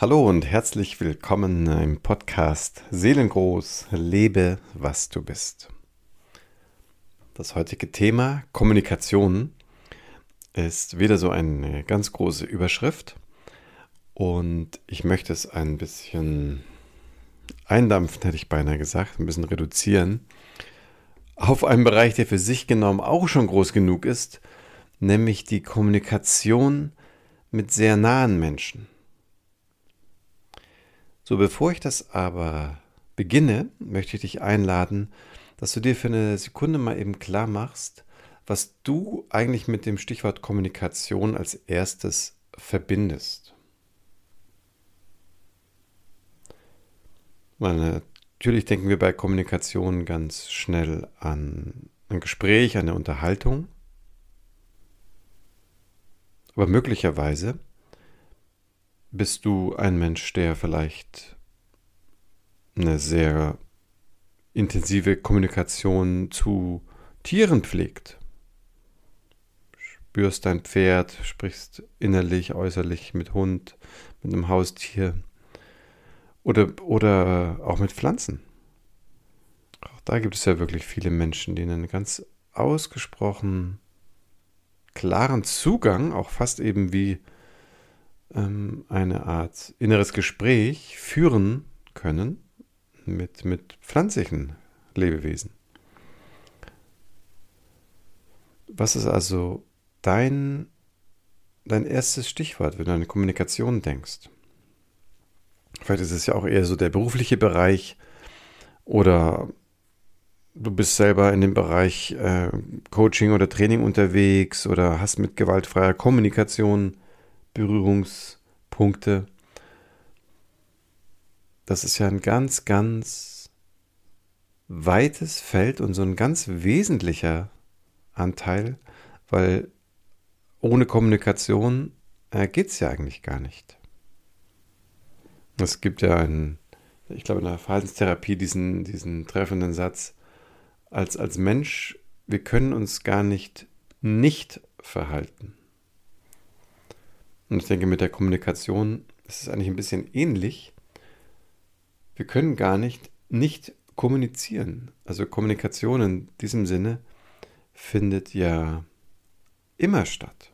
Hallo und herzlich willkommen im Podcast Seelengroß, lebe, was du bist. Das heutige Thema Kommunikation ist wieder so eine ganz große Überschrift und ich möchte es ein bisschen eindampfen, hätte ich beinahe gesagt, ein bisschen reduzieren auf einen Bereich, der für sich genommen auch schon groß genug ist, nämlich die Kommunikation mit sehr nahen Menschen. So, bevor ich das aber beginne, möchte ich dich einladen, dass du dir für eine Sekunde mal eben klar machst, was du eigentlich mit dem Stichwort Kommunikation als erstes verbindest. Weil natürlich denken wir bei Kommunikation ganz schnell an ein Gespräch, eine Unterhaltung. Aber möglicherweise bist du ein Mensch, der vielleicht eine sehr intensive Kommunikation zu Tieren pflegt? Spürst dein Pferd, sprichst innerlich, äußerlich mit Hund, mit einem Haustier oder, oder auch mit Pflanzen. Auch da gibt es ja wirklich viele Menschen, die einen ganz ausgesprochen klaren Zugang, auch fast eben wie ähm, eine Art inneres Gespräch führen können mit, mit pflanzlichen Lebewesen. Was ist also dein, dein erstes Stichwort, wenn du an Kommunikation denkst? Vielleicht ist es ja auch eher so der berufliche Bereich oder du bist selber in dem Bereich äh, Coaching oder Training unterwegs oder hast mit gewaltfreier Kommunikation Berührungspunkte. Das ist ja ein ganz, ganz weites Feld und so ein ganz wesentlicher Anteil, weil ohne Kommunikation äh, geht es ja eigentlich gar nicht. Es gibt ja einen, ich glaube in der Verhaltenstherapie diesen, diesen treffenden Satz, als, als Mensch, wir können uns gar nicht nicht verhalten. Und ich denke, mit der Kommunikation ist es eigentlich ein bisschen ähnlich. Wir können gar nicht nicht kommunizieren. Also Kommunikation in diesem Sinne findet ja immer statt.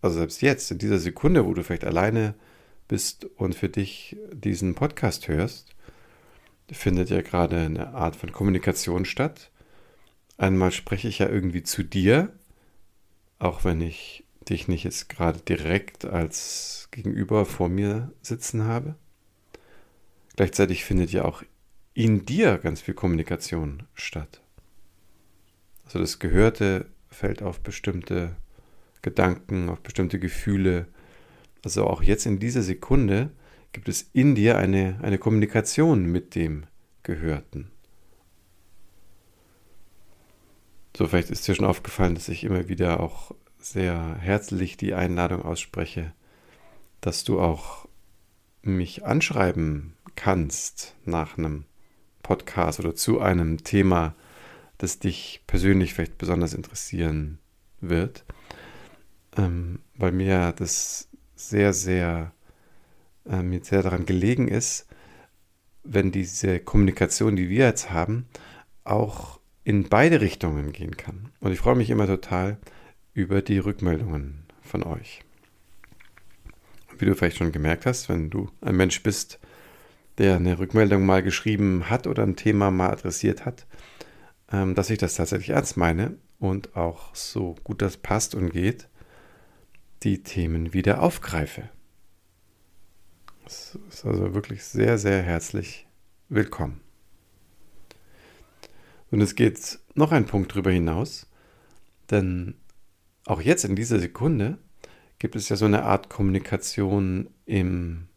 Also selbst jetzt, in dieser Sekunde, wo du vielleicht alleine bist und für dich diesen Podcast hörst, findet ja gerade eine Art von Kommunikation statt. Einmal spreche ich ja irgendwie zu dir, auch wenn ich dich nicht jetzt gerade direkt als Gegenüber vor mir sitzen habe. Gleichzeitig findet ja auch in dir ganz viel Kommunikation statt. Also das Gehörte fällt auf bestimmte Gedanken, auf bestimmte Gefühle. Also auch jetzt in dieser Sekunde gibt es in dir eine, eine Kommunikation mit dem Gehörten. So, vielleicht ist dir schon aufgefallen, dass ich immer wieder auch sehr herzlich die Einladung ausspreche, dass du auch mich anschreiben kannst nach einem Podcast oder zu einem Thema, das dich persönlich vielleicht besonders interessieren wird, ähm, weil mir das sehr, sehr, äh, mir sehr daran gelegen ist, wenn diese Kommunikation, die wir jetzt haben, auch in beide Richtungen gehen kann. Und ich freue mich immer total, über die Rückmeldungen von euch. Wie du vielleicht schon gemerkt hast, wenn du ein Mensch bist, der eine Rückmeldung mal geschrieben hat oder ein Thema mal adressiert hat, ähm, dass ich das tatsächlich ernst meine und auch so gut das passt und geht, die Themen wieder aufgreife. Das ist also wirklich sehr, sehr herzlich willkommen. Und es geht noch ein Punkt darüber hinaus, denn auch jetzt in dieser Sekunde gibt es ja so eine Art Kommunikation im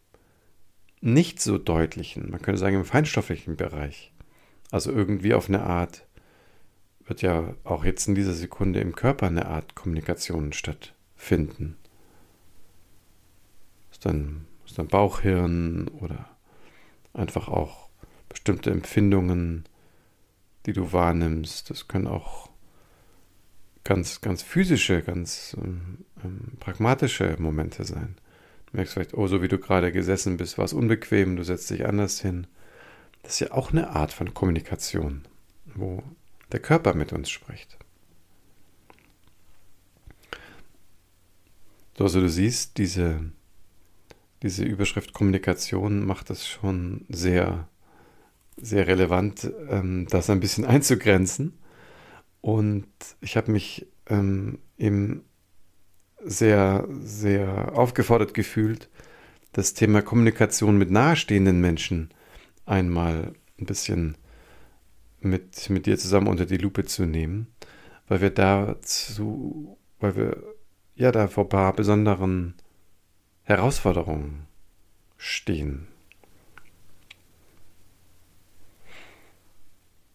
nicht so deutlichen, man könnte sagen im feinstofflichen Bereich. Also irgendwie auf eine Art wird ja auch jetzt in dieser Sekunde im Körper eine Art Kommunikation stattfinden. Ist dann, ist dann Bauchhirn oder einfach auch bestimmte Empfindungen, die du wahrnimmst. Das können auch ganz, ganz physische, ganz ähm, ähm, pragmatische Momente sein. merkst vielleicht, oh, so wie du gerade gesessen bist, war es unbequem, du setzt dich anders hin. Das ist ja auch eine Art von Kommunikation, wo der Körper mit uns spricht. So, also du siehst, diese, diese Überschrift Kommunikation macht es schon sehr, sehr relevant, ähm, das ein bisschen einzugrenzen. Und ich habe mich ähm, eben sehr, sehr aufgefordert gefühlt, das Thema Kommunikation mit nahestehenden Menschen einmal ein bisschen mit, mit dir zusammen unter die Lupe zu nehmen, weil wir dazu, weil wir ja da vor ein paar besonderen Herausforderungen stehen.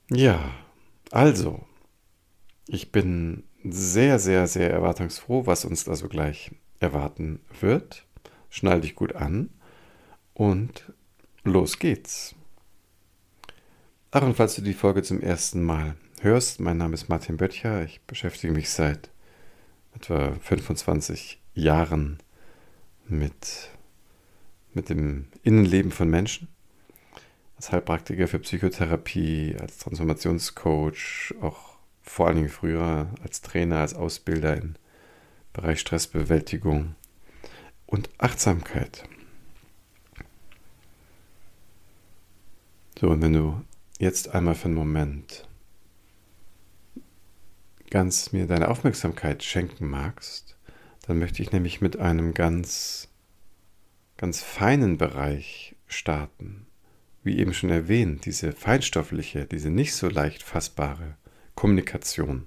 Ja, also, ich bin sehr, sehr, sehr erwartungsfroh, was uns da so gleich erwarten wird. Schnall dich gut an und los geht's. Ach, und falls du die Folge zum ersten Mal hörst, mein Name ist Martin Böttcher. Ich beschäftige mich seit etwa 25 Jahren mit, mit dem Innenleben von Menschen. Als Heilpraktiker für Psychotherapie, als Transformationscoach, auch vor allen Dingen früher als Trainer, als Ausbilder im Bereich Stressbewältigung und Achtsamkeit. So, und wenn du jetzt einmal für einen Moment ganz mir deine Aufmerksamkeit schenken magst, dann möchte ich nämlich mit einem ganz, ganz feinen Bereich starten. Wie eben schon erwähnt, diese feinstoffliche, diese nicht so leicht fassbare Kommunikation.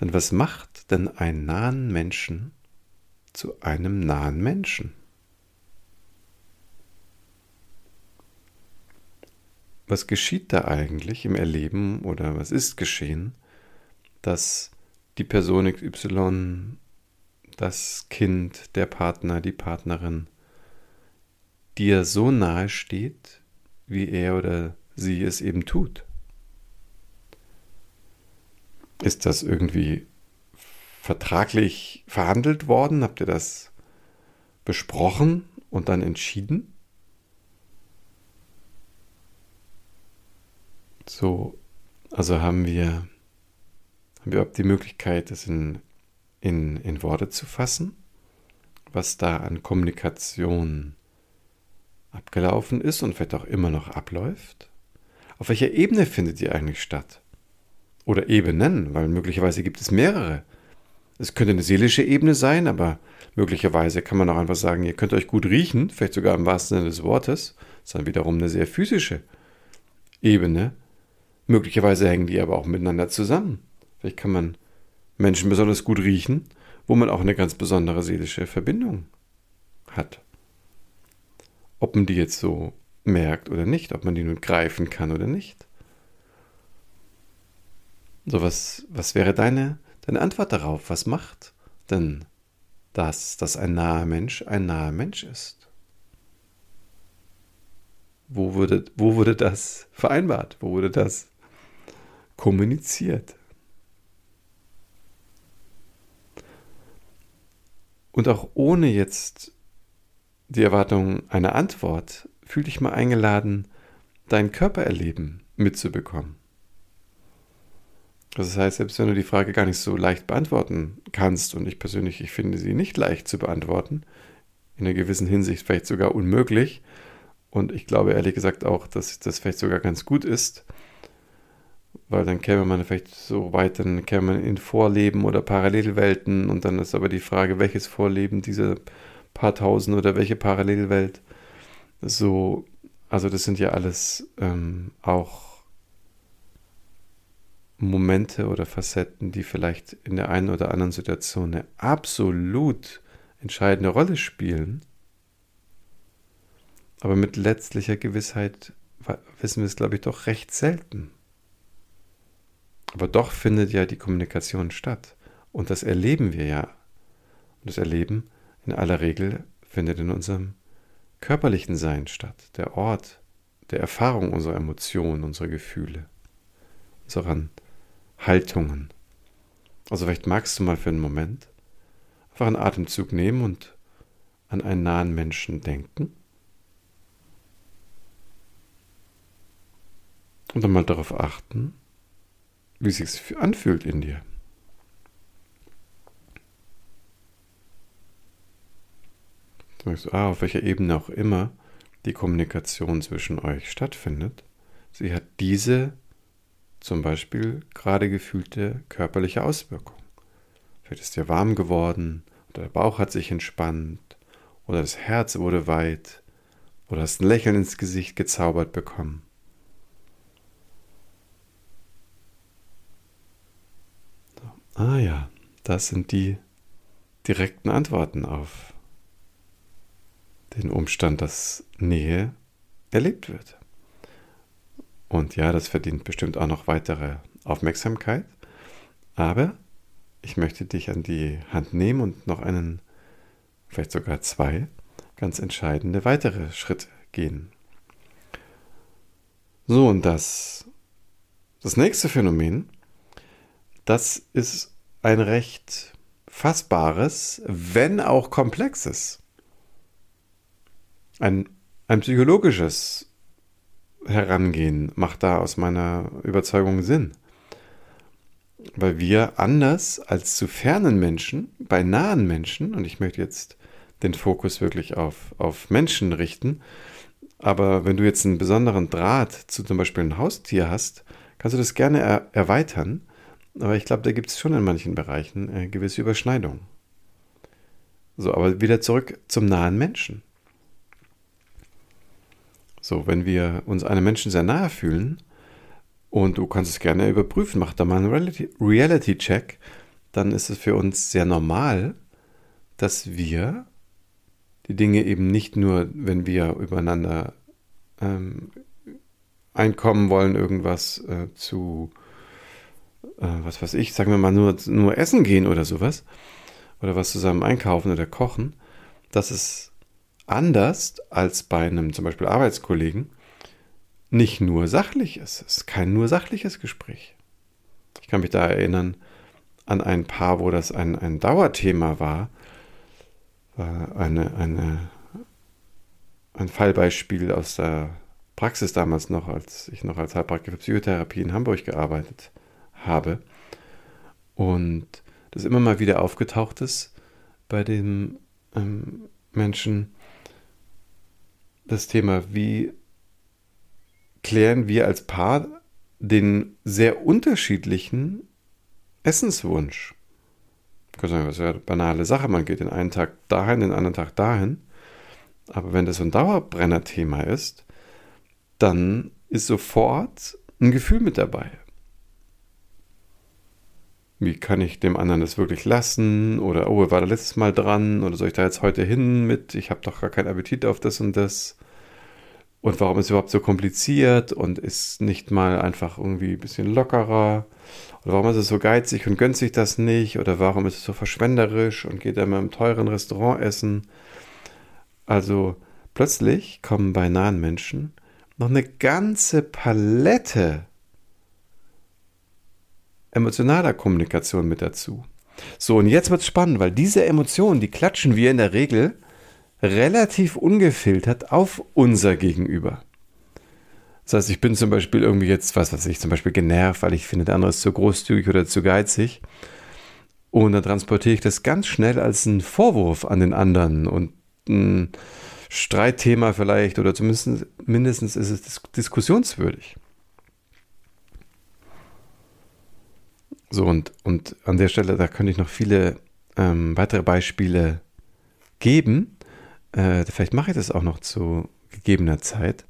Denn was macht denn einen nahen Menschen zu einem nahen Menschen? was geschieht da eigentlich im Erleben oder was ist geschehen, dass die Person XY, das Kind, der Partner, die Partnerin dir so nahe steht, wie er oder sie es eben tut? Ist das irgendwie vertraglich verhandelt worden? Habt ihr das besprochen und dann entschieden? So, also haben wir, haben wir überhaupt die Möglichkeit, das in, in, in Worte zu fassen, was da an Kommunikation abgelaufen ist und vielleicht auch immer noch abläuft? Auf welcher Ebene findet die eigentlich statt? Oder Ebenen, weil möglicherweise gibt es mehrere. Es könnte eine seelische Ebene sein, aber möglicherweise kann man auch einfach sagen, ihr könnt euch gut riechen, vielleicht sogar im wahrsten Sinne des Wortes. Das ist dann wiederum eine sehr physische Ebene, Möglicherweise hängen die aber auch miteinander zusammen. Vielleicht kann man Menschen besonders gut riechen, wo man auch eine ganz besondere seelische Verbindung hat. Ob man die jetzt so merkt oder nicht, ob man die nun greifen kann oder nicht. So, was, was wäre deine, deine Antwort darauf? Was macht denn das, dass ein naher Mensch ein naher Mensch ist? Wo wurde, wo wurde das vereinbart? Wo wurde das kommuniziert. Und auch ohne jetzt die Erwartung einer Antwort, fühl dich mal eingeladen, dein Körpererleben mitzubekommen. Das heißt, selbst wenn du die Frage gar nicht so leicht beantworten kannst, und ich persönlich, ich finde sie nicht leicht zu beantworten, in einer gewissen Hinsicht vielleicht sogar unmöglich, und ich glaube ehrlich gesagt auch, dass das vielleicht sogar ganz gut ist, weil dann käme man vielleicht so weit, dann käme man in Vorleben oder Parallelwelten und dann ist aber die Frage, welches Vorleben diese paar tausend oder welche Parallelwelt. So, also das sind ja alles ähm, auch Momente oder Facetten, die vielleicht in der einen oder anderen Situation eine absolut entscheidende Rolle spielen. Aber mit letztlicher Gewissheit wissen wir es, glaube ich, doch recht selten. Aber doch findet ja die Kommunikation statt. Und das erleben wir ja. Und das Erleben in aller Regel findet in unserem körperlichen Sein statt. Der Ort der Erfahrung unserer Emotionen, unserer Gefühle, unserer Haltungen. Also vielleicht magst du mal für einen Moment einfach einen Atemzug nehmen und an einen nahen Menschen denken? Und dann mal darauf achten, wie es sich anfühlt in dir. Du, ah, auf welcher Ebene auch immer die Kommunikation zwischen euch stattfindet, sie hat diese zum Beispiel gerade gefühlte körperliche Auswirkung. Vielleicht ist dir warm geworden, oder der Bauch hat sich entspannt, oder das Herz wurde weit, oder hast ein Lächeln ins Gesicht gezaubert bekommen. So. Ah ja, das sind die direkten Antworten auf den Umstand, dass Nähe erlebt wird. Und ja, das verdient bestimmt auch noch weitere Aufmerksamkeit. Aber ich möchte dich an die Hand nehmen und noch einen, vielleicht sogar zwei, ganz entscheidende weitere Schritte gehen. So, und das, das nächste Phänomen, das ist ein recht fassbares, wenn auch komplexes. Ein, ein psychologisches Herangehen macht da aus meiner Überzeugung Sinn. Weil wir anders als zu fernen Menschen, bei nahen Menschen, und ich möchte jetzt den Fokus wirklich auf, auf Menschen richten, aber wenn du jetzt einen besonderen Draht zu zum Beispiel einem Haustier hast, kannst du das gerne er erweitern. Aber ich glaube, da gibt es schon in manchen Bereichen äh, gewisse Überschneidungen. So, aber wieder zurück zum nahen Menschen. So, wenn wir uns einem Menschen sehr nahe fühlen, und du kannst es gerne überprüfen, mach da mal einen Reality-Check, dann ist es für uns sehr normal, dass wir die Dinge eben nicht nur, wenn wir übereinander ähm, einkommen wollen, irgendwas äh, zu, äh, was weiß ich, sagen wir mal nur, nur essen gehen oder sowas, oder was zusammen einkaufen oder kochen, dass es anders als bei einem zum Beispiel Arbeitskollegen nicht nur sachlich ist. Es ist kein nur sachliches Gespräch. Ich kann mich da erinnern an ein Paar, wo das ein, ein Dauerthema war. Eine, eine, ein Fallbeispiel aus der Praxis damals noch, als ich noch als Heilpraktiker für Psychotherapie in Hamburg gearbeitet habe. Und das immer mal wieder aufgetaucht ist bei den ähm, Menschen, das Thema, wie klären wir als Paar den sehr unterschiedlichen Essenswunsch. Ich kann sagen, das ist ja eine banale Sache. Man geht den einen Tag dahin, den anderen Tag dahin. Aber wenn das so ein Dauerbrenner-Thema ist, dann ist sofort ein Gefühl mit dabei. Wie kann ich dem anderen das wirklich lassen? Oder, oh, er war da letztes Mal dran? Oder soll ich da jetzt heute hin mit? Ich habe doch gar keinen Appetit auf das und das. Und warum ist es überhaupt so kompliziert und ist nicht mal einfach irgendwie ein bisschen lockerer? Oder warum ist es so geizig und gönnt sich das nicht? Oder warum ist es so verschwenderisch und geht immer im teuren Restaurant essen? Also plötzlich kommen bei nahen Menschen noch eine ganze Palette emotionaler Kommunikation mit dazu. So, und jetzt wird es spannend, weil diese Emotionen, die klatschen wir in der Regel relativ ungefiltert auf unser Gegenüber. Das heißt, ich bin zum Beispiel irgendwie jetzt, was weiß ich, zum Beispiel genervt, weil ich finde, der andere ist zu großzügig oder zu geizig. Und dann transportiere ich das ganz schnell als einen Vorwurf an den anderen und ein Streitthema vielleicht oder zumindest mindestens ist es diskussionswürdig. So, und, und an der Stelle, da könnte ich noch viele ähm, weitere Beispiele geben. Äh, vielleicht mache ich das auch noch zu gegebener Zeit.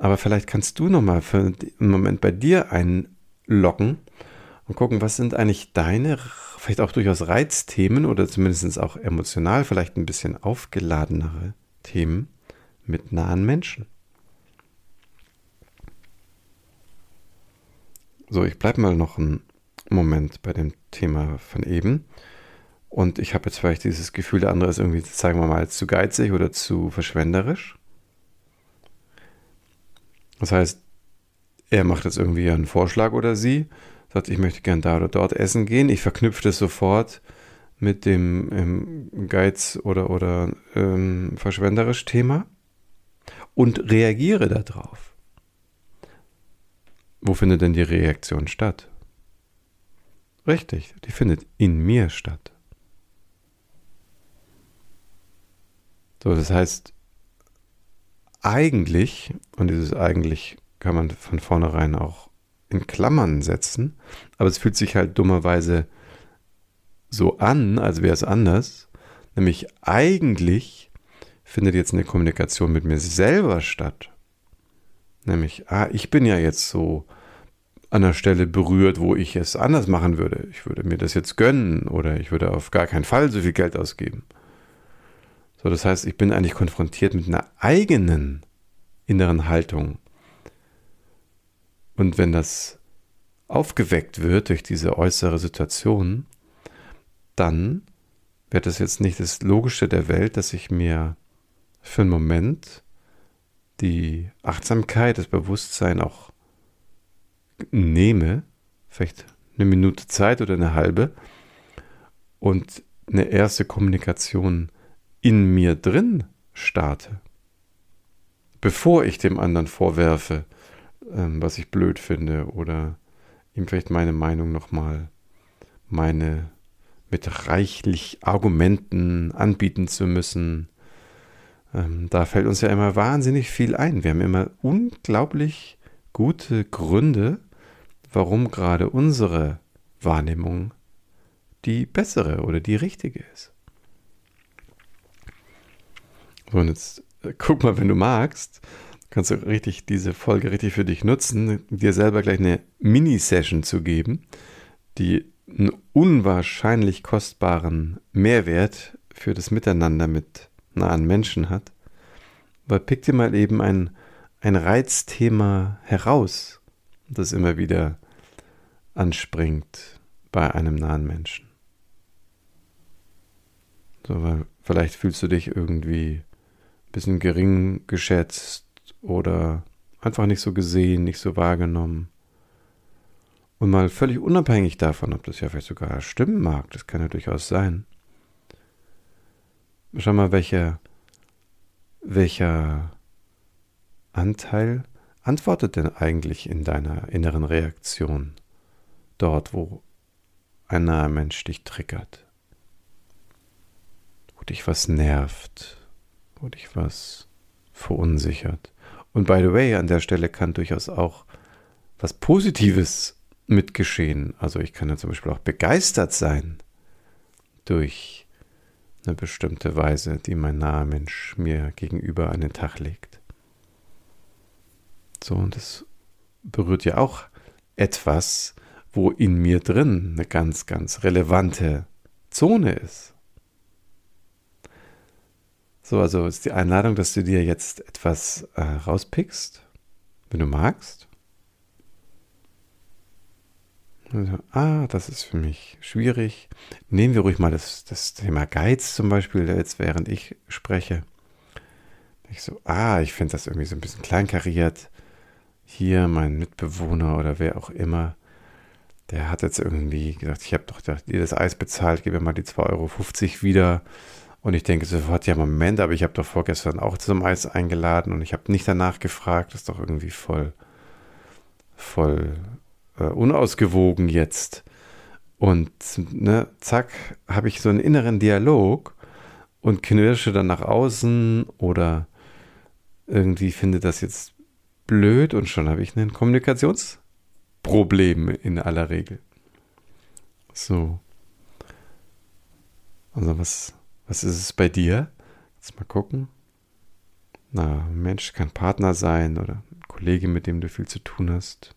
Aber vielleicht kannst du noch mal für einen Moment bei dir einloggen und gucken, was sind eigentlich deine, vielleicht auch durchaus Reizthemen oder zumindest auch emotional vielleicht ein bisschen aufgeladenere Themen mit nahen Menschen. So, ich bleibe mal noch einen Moment bei dem Thema von eben. Und ich habe jetzt vielleicht dieses Gefühl, der andere ist irgendwie, sagen wir mal, zu geizig oder zu verschwenderisch. Das heißt, er macht jetzt irgendwie einen Vorschlag oder sie, sagt, ich möchte gern da oder dort essen gehen. Ich verknüpfe das sofort mit dem ähm, Geiz oder, oder ähm, verschwenderisch Thema und reagiere darauf. Wo findet denn die Reaktion statt? Richtig, die findet in mir statt. So, das heißt, eigentlich, und dieses eigentlich kann man von vornherein auch in Klammern setzen, aber es fühlt sich halt dummerweise so an, als wäre es anders, nämlich eigentlich findet jetzt eine Kommunikation mit mir selber statt. Nämlich, ah, ich bin ja jetzt so an der Stelle berührt, wo ich es anders machen würde. Ich würde mir das jetzt gönnen oder ich würde auf gar keinen Fall so viel Geld ausgeben. So, das heißt, ich bin eigentlich konfrontiert mit einer eigenen inneren Haltung. Und wenn das aufgeweckt wird durch diese äußere Situation, dann wird es jetzt nicht das Logische der Welt, dass ich mir für einen Moment die Achtsamkeit, das Bewusstsein auch nehme, vielleicht eine Minute Zeit oder eine halbe, und eine erste Kommunikation in mir drin starte, bevor ich dem anderen vorwerfe, ähm, was ich blöd finde oder ihm vielleicht meine Meinung nochmal, meine mit reichlich Argumenten anbieten zu müssen. Ähm, da fällt uns ja immer wahnsinnig viel ein. Wir haben immer unglaublich gute Gründe, warum gerade unsere Wahrnehmung die bessere oder die richtige ist. So, und jetzt äh, guck mal, wenn du magst, kannst du richtig diese Folge richtig für dich nutzen, dir selber gleich eine Mini-Session zu geben, die einen unwahrscheinlich kostbaren Mehrwert für das Miteinander mit nahen Menschen hat. Aber pick dir mal eben ein, ein Reizthema heraus, das immer wieder anspringt bei einem nahen Menschen. So, weil vielleicht fühlst du dich irgendwie ein bisschen gering geschätzt oder einfach nicht so gesehen, nicht so wahrgenommen. Und mal völlig unabhängig davon, ob das ja vielleicht sogar stimmen mag, das kann ja durchaus sein. Schau mal, welcher, welcher Anteil antwortet denn eigentlich in deiner inneren Reaktion dort, wo ein naher Mensch dich triggert, wo dich was nervt, wo dich was verunsichert. Und by the way, an der Stelle kann durchaus auch was Positives mitgeschehen. Also ich kann ja zum Beispiel auch begeistert sein durch eine bestimmte Weise, die mein naher Mensch mir gegenüber an den Tag legt. So, und das berührt ja auch etwas, wo in mir drin eine ganz, ganz relevante Zone ist. So, also ist die Einladung, dass du dir jetzt etwas äh, rauspickst, wenn du magst. Also, ah, das ist für mich schwierig. Nehmen wir ruhig mal das, das Thema Geiz zum Beispiel, jetzt während ich spreche. Ich so, ah, ich finde das irgendwie so ein bisschen kleinkariert. Hier mein Mitbewohner oder wer auch immer, der hat jetzt irgendwie gesagt, ich habe doch das Eis bezahlt, gebe mir mal die 2,50 Euro wieder. Und ich denke sofort, ja, Moment, aber ich habe doch vorgestern auch zum Eis eingeladen und ich habe nicht danach gefragt. Das ist doch irgendwie voll, voll äh, unausgewogen jetzt. Und ne, zack, habe ich so einen inneren Dialog und knirsche dann nach außen oder irgendwie finde das jetzt blöd und schon habe ich ein Kommunikationsproblem in aller Regel. So. Also was, was ist es bei dir? Jetzt mal gucken. Na, Mensch kann Partner sein oder ein Kollege, mit dem du viel zu tun hast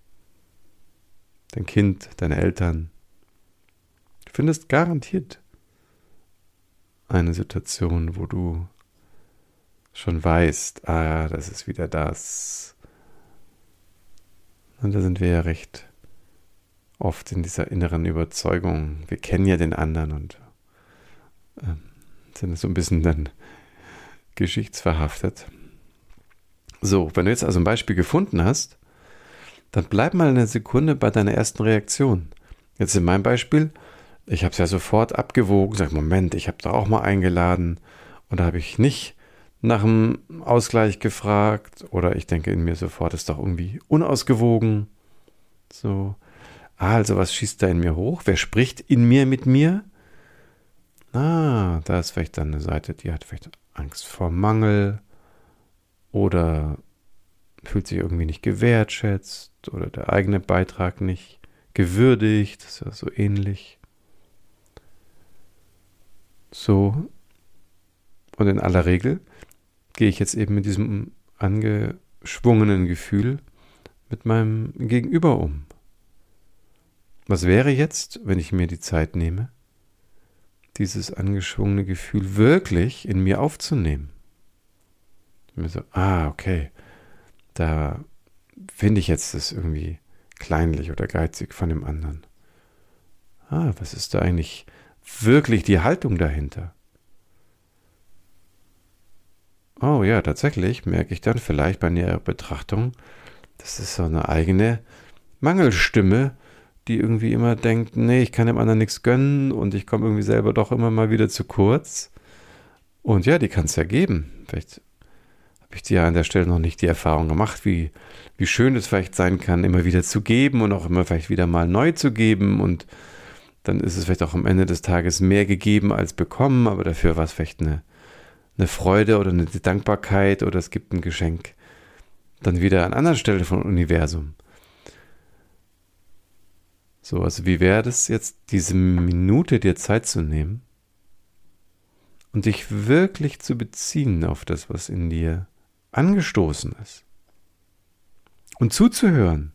dein Kind, deine Eltern. Du findest garantiert eine Situation, wo du schon weißt, ah, das ist wieder das. Und da sind wir ja recht oft in dieser inneren Überzeugung. Wir kennen ja den anderen und äh, sind so ein bisschen dann geschichtsverhaftet. So, wenn du jetzt also ein Beispiel gefunden hast, dann bleib mal eine Sekunde bei deiner ersten Reaktion. Jetzt in meinem Beispiel, ich habe es ja sofort abgewogen, sag Moment, ich habe da auch mal eingeladen und da habe ich nicht nach dem Ausgleich gefragt oder ich denke in mir sofort, ist doch irgendwie unausgewogen. So, ah, also was schießt da in mir hoch? Wer spricht in mir mit mir? Ah, da ist vielleicht dann eine Seite, die hat vielleicht Angst vor Mangel oder fühlt sich irgendwie nicht gewertschätzt oder der eigene Beitrag nicht gewürdigt, das ist ja so ähnlich. So. Und in aller Regel gehe ich jetzt eben mit diesem angeschwungenen Gefühl mit meinem Gegenüber um. Was wäre jetzt, wenn ich mir die Zeit nehme, dieses angeschwungene Gefühl wirklich in mir aufzunehmen? Und mir so, ah, okay, da finde ich jetzt das irgendwie kleinlich oder geizig von dem anderen. Ah, was ist da eigentlich wirklich die Haltung dahinter? Oh ja, tatsächlich merke ich dann vielleicht bei näherer Betrachtung, das ist so eine eigene Mangelstimme, die irgendwie immer denkt, nee, ich kann dem anderen nichts gönnen und ich komme irgendwie selber doch immer mal wieder zu kurz. Und ja, die kann es ja geben. Vielleicht habe ich dir an der Stelle noch nicht die Erfahrung gemacht, wie, wie schön es vielleicht sein kann, immer wieder zu geben und auch immer vielleicht wieder mal neu zu geben. Und dann ist es vielleicht auch am Ende des Tages mehr gegeben als bekommen, aber dafür war es vielleicht eine, eine Freude oder eine Dankbarkeit oder es gibt ein Geschenk dann wieder an anderer Stelle vom Universum. So, also wie wäre das jetzt, diese Minute dir Zeit zu nehmen und dich wirklich zu beziehen auf das, was in dir angestoßen ist. Und zuzuhören.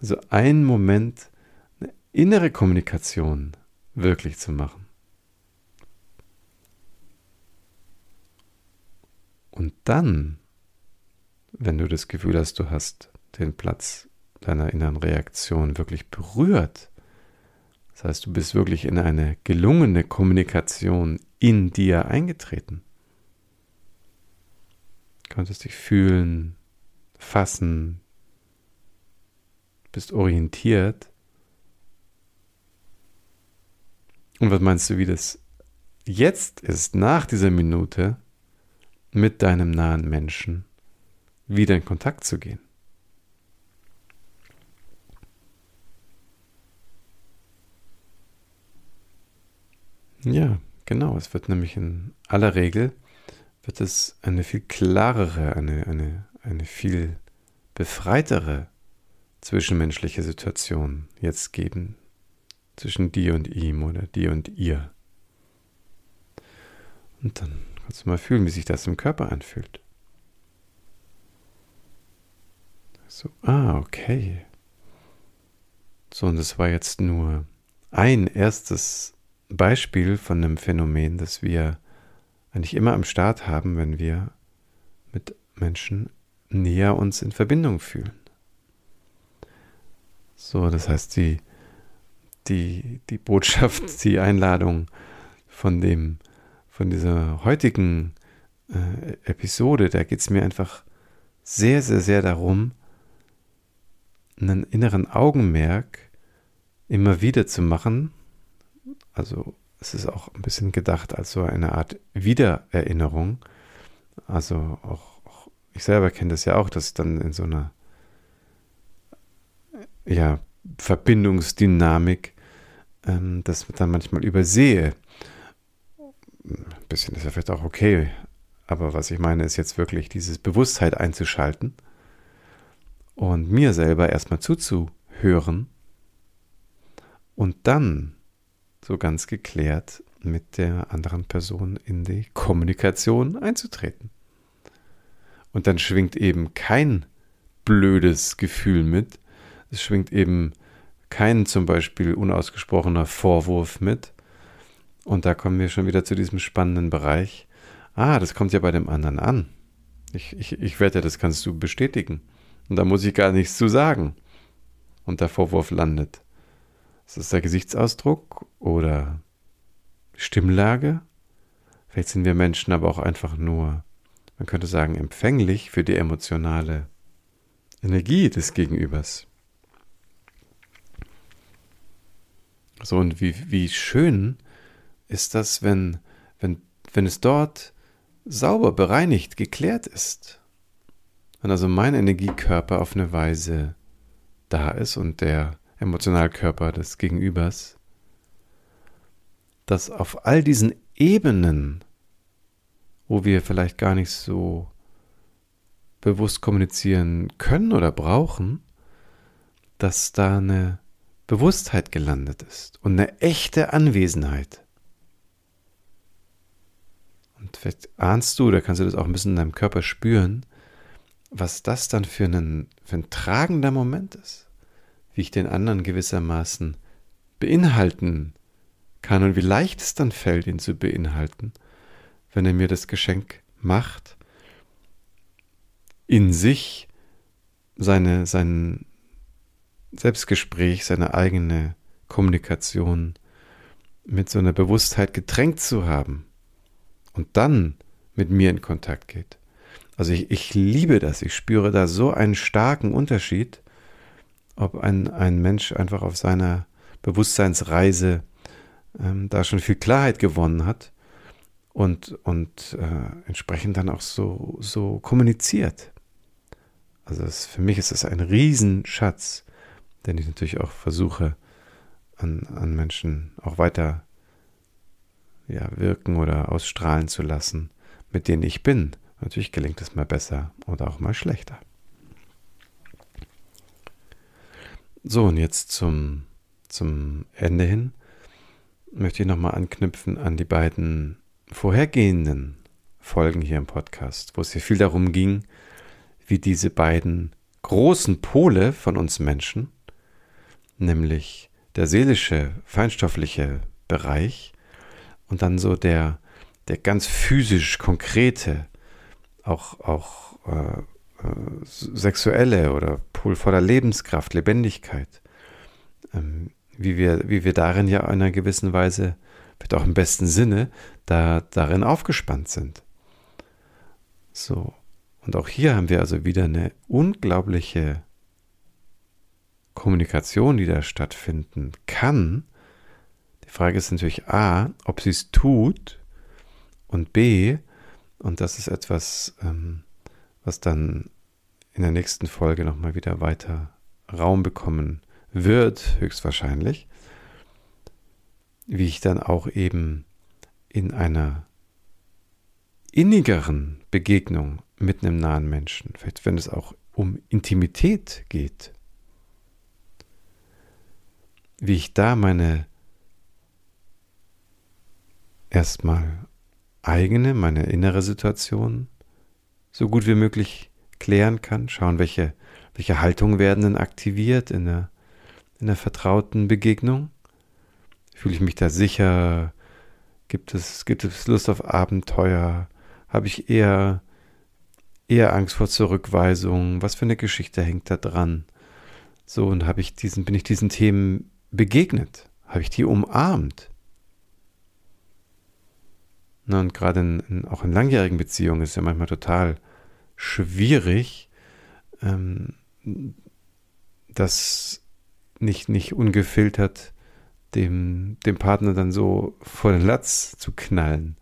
Also einen Moment eine innere Kommunikation wirklich zu machen. Und dann, wenn du das Gefühl hast, du hast den Platz deiner inneren Reaktion wirklich berührt, das heißt, du bist wirklich in eine gelungene Kommunikation in dir eingetreten. Du konntest dich fühlen, fassen, bist orientiert. Und was meinst du, wie das jetzt ist, nach dieser Minute, mit deinem nahen Menschen wieder in Kontakt zu gehen. Ja, genau. Es wird nämlich in aller Regel wird es eine viel klarere, eine, eine, eine viel befreitere zwischenmenschliche Situation jetzt geben. Zwischen dir und ihm oder dir und ihr. Und dann Kannst du mal fühlen, wie sich das im Körper anfühlt. So, ah, okay. So, und das war jetzt nur ein erstes Beispiel von einem Phänomen, das wir eigentlich immer am Start haben, wenn wir mit Menschen näher uns in Verbindung fühlen. So, das heißt, die, die, die Botschaft, die Einladung von dem von dieser heutigen äh, Episode, da geht es mir einfach sehr, sehr, sehr darum, einen inneren Augenmerk immer wieder zu machen. Also es ist auch ein bisschen gedacht als so eine Art Wiedererinnerung. Also auch, auch ich selber kenne das ja auch, dass ich dann in so einer ja, Verbindungsdynamik ähm, das dann manchmal übersehe ein bisschen ist ja vielleicht auch okay, aber was ich meine, ist jetzt wirklich dieses Bewusstheit einzuschalten und mir selber erstmal zuzuhören und dann so ganz geklärt mit der anderen Person in die Kommunikation einzutreten. Und dann schwingt eben kein blödes Gefühl mit, es schwingt eben kein zum Beispiel unausgesprochener Vorwurf mit, und da kommen wir schon wieder zu diesem spannenden Bereich. Ah, das kommt ja bei dem anderen an. Ich, ich, ich wette, das kannst du bestätigen. Und da muss ich gar nichts zu sagen. Und der Vorwurf landet. Ist das der Gesichtsausdruck oder Stimmlage? Vielleicht sind wir Menschen aber auch einfach nur, man könnte sagen, empfänglich für die emotionale Energie des Gegenübers. So, und wie, wie schön ist das, wenn, wenn, wenn es dort sauber, bereinigt, geklärt ist. Wenn also mein Energiekörper auf eine Weise da ist und der Emotionalkörper des Gegenübers, dass auf all diesen Ebenen, wo wir vielleicht gar nicht so bewusst kommunizieren können oder brauchen, dass da eine Bewusstheit gelandet ist und eine echte Anwesenheit. Und vielleicht ahnst du, oder kannst du das auch ein bisschen in deinem Körper spüren, was das dann für, einen, für ein tragender Moment ist. Wie ich den anderen gewissermaßen beinhalten kann und wie leicht es dann fällt, ihn zu beinhalten, wenn er mir das Geschenk macht, in sich seine, sein Selbstgespräch, seine eigene Kommunikation mit so einer Bewusstheit getränkt zu haben und dann mit mir in Kontakt geht. Also ich, ich liebe das, ich spüre da so einen starken Unterschied, ob ein, ein Mensch einfach auf seiner Bewusstseinsreise ähm, da schon viel Klarheit gewonnen hat und, und äh, entsprechend dann auch so, so kommuniziert. Also es, für mich ist es ein Riesenschatz, den ich natürlich auch versuche an, an Menschen auch weiter ja, wirken oder ausstrahlen zu lassen, mit denen ich bin. Natürlich gelingt es mal besser oder auch mal schlechter. So, und jetzt zum, zum Ende hin möchte ich nochmal anknüpfen an die beiden vorhergehenden Folgen hier im Podcast, wo es hier viel darum ging, wie diese beiden großen Pole von uns Menschen, nämlich der seelische, feinstoffliche Bereich und dann so der, der ganz physisch konkrete, auch, auch äh, äh, sexuelle oder Pol voller Lebenskraft, Lebendigkeit, ähm, wie, wir, wie wir darin ja in einer gewissen Weise, wird auch im besten Sinne, da, darin aufgespannt sind. So, und auch hier haben wir also wieder eine unglaubliche Kommunikation, die da stattfinden kann, die Frage ist natürlich A, ob sie es tut und B, und das ist etwas, ähm, was dann in der nächsten Folge nochmal wieder weiter Raum bekommen wird, höchstwahrscheinlich, wie ich dann auch eben in einer innigeren Begegnung mit einem nahen Menschen, vielleicht wenn es auch um Intimität geht, wie ich da meine erstmal eigene, meine innere Situation so gut wie möglich klären kann, schauen, welche, welche Haltungen werden denn aktiviert in der, in der vertrauten Begegnung. Fühle ich mich da sicher? Gibt es, gibt es Lust auf Abenteuer? Habe ich eher, eher Angst vor Zurückweisung? Was für eine Geschichte hängt da dran? So, und habe ich diesen, bin ich diesen Themen begegnet? Habe ich die umarmt? Ne, und gerade in, in, auch in langjährigen Beziehungen ist es ja manchmal total schwierig, ähm, das nicht, nicht ungefiltert dem, dem Partner dann so vor den Latz zu knallen.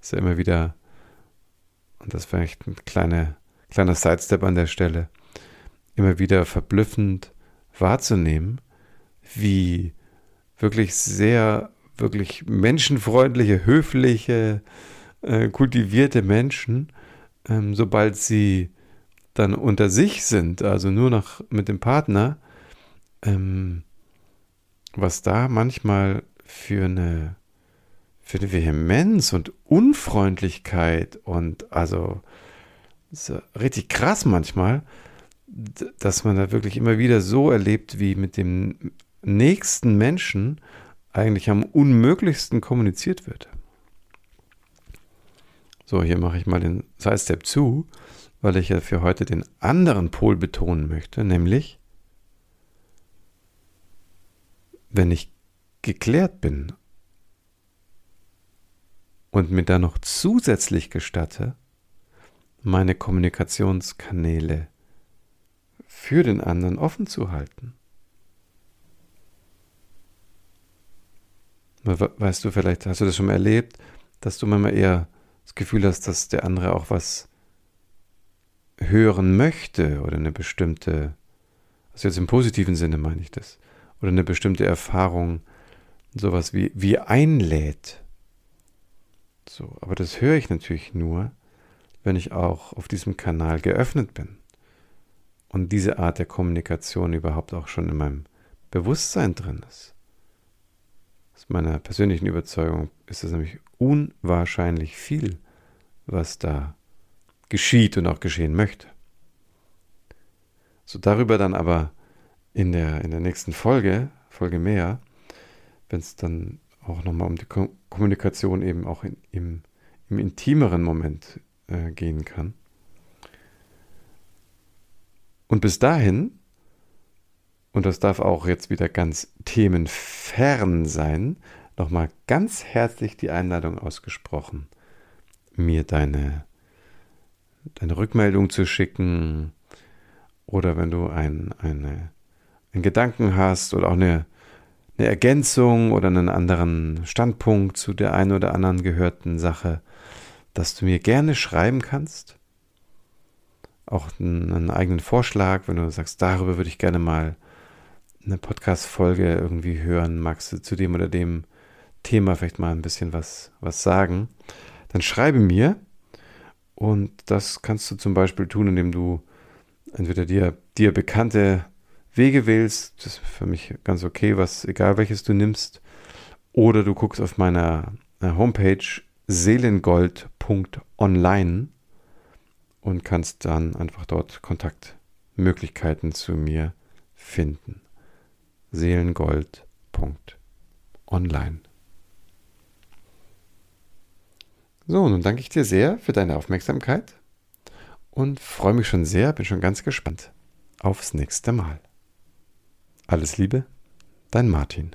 Ist ja immer wieder, und das vielleicht ein kleiner, kleiner Sidestep an der Stelle, immer wieder verblüffend wahrzunehmen, wie wirklich sehr wirklich menschenfreundliche, höfliche, äh, kultivierte Menschen, ähm, sobald sie dann unter sich sind, also nur noch mit dem Partner, ähm, was da manchmal für eine, für eine Vehemenz und Unfreundlichkeit und also richtig krass manchmal, dass man da wirklich immer wieder so erlebt, wie mit dem nächsten Menschen eigentlich am unmöglichsten kommuniziert wird. So, hier mache ich mal den Sidestep zu, weil ich ja für heute den anderen Pol betonen möchte, nämlich, wenn ich geklärt bin und mir dann noch zusätzlich gestatte, meine Kommunikationskanäle für den anderen offen zu halten Weißt du, vielleicht hast du das schon mal erlebt, dass du manchmal eher das Gefühl hast, dass der andere auch was hören möchte oder eine bestimmte, also jetzt im positiven Sinne meine ich das, oder eine bestimmte Erfahrung, sowas wie, wie einlädt. So, aber das höre ich natürlich nur, wenn ich auch auf diesem Kanal geöffnet bin und diese Art der Kommunikation überhaupt auch schon in meinem Bewusstsein drin ist. Aus meiner persönlichen Überzeugung ist es nämlich unwahrscheinlich viel, was da geschieht und auch geschehen möchte. So darüber dann aber in der, in der nächsten Folge, Folge mehr, wenn es dann auch nochmal um die Kommunikation eben auch in, im, im intimeren Moment äh, gehen kann. Und bis dahin, und das darf auch jetzt wieder ganz themenfern sein, nochmal ganz herzlich die Einladung ausgesprochen, mir deine, deine Rückmeldung zu schicken oder wenn du ein, eine, einen Gedanken hast oder auch eine, eine Ergänzung oder einen anderen Standpunkt zu der einen oder anderen gehörten Sache, dass du mir gerne schreiben kannst. Auch einen, einen eigenen Vorschlag, wenn du sagst, darüber würde ich gerne mal eine Podcast-Folge irgendwie hören, magst du zu dem oder dem Thema vielleicht mal ein bisschen was, was sagen, dann schreibe mir. Und das kannst du zum Beispiel tun, indem du entweder dir, dir bekannte Wege wählst, das ist für mich ganz okay, was, egal welches du nimmst, oder du guckst auf meiner äh, Homepage seelengold.online und kannst dann einfach dort Kontaktmöglichkeiten zu mir finden. seelengold.online. So, nun danke ich dir sehr für deine Aufmerksamkeit und freue mich schon sehr, bin schon ganz gespannt aufs nächste Mal. Alles Liebe, dein Martin.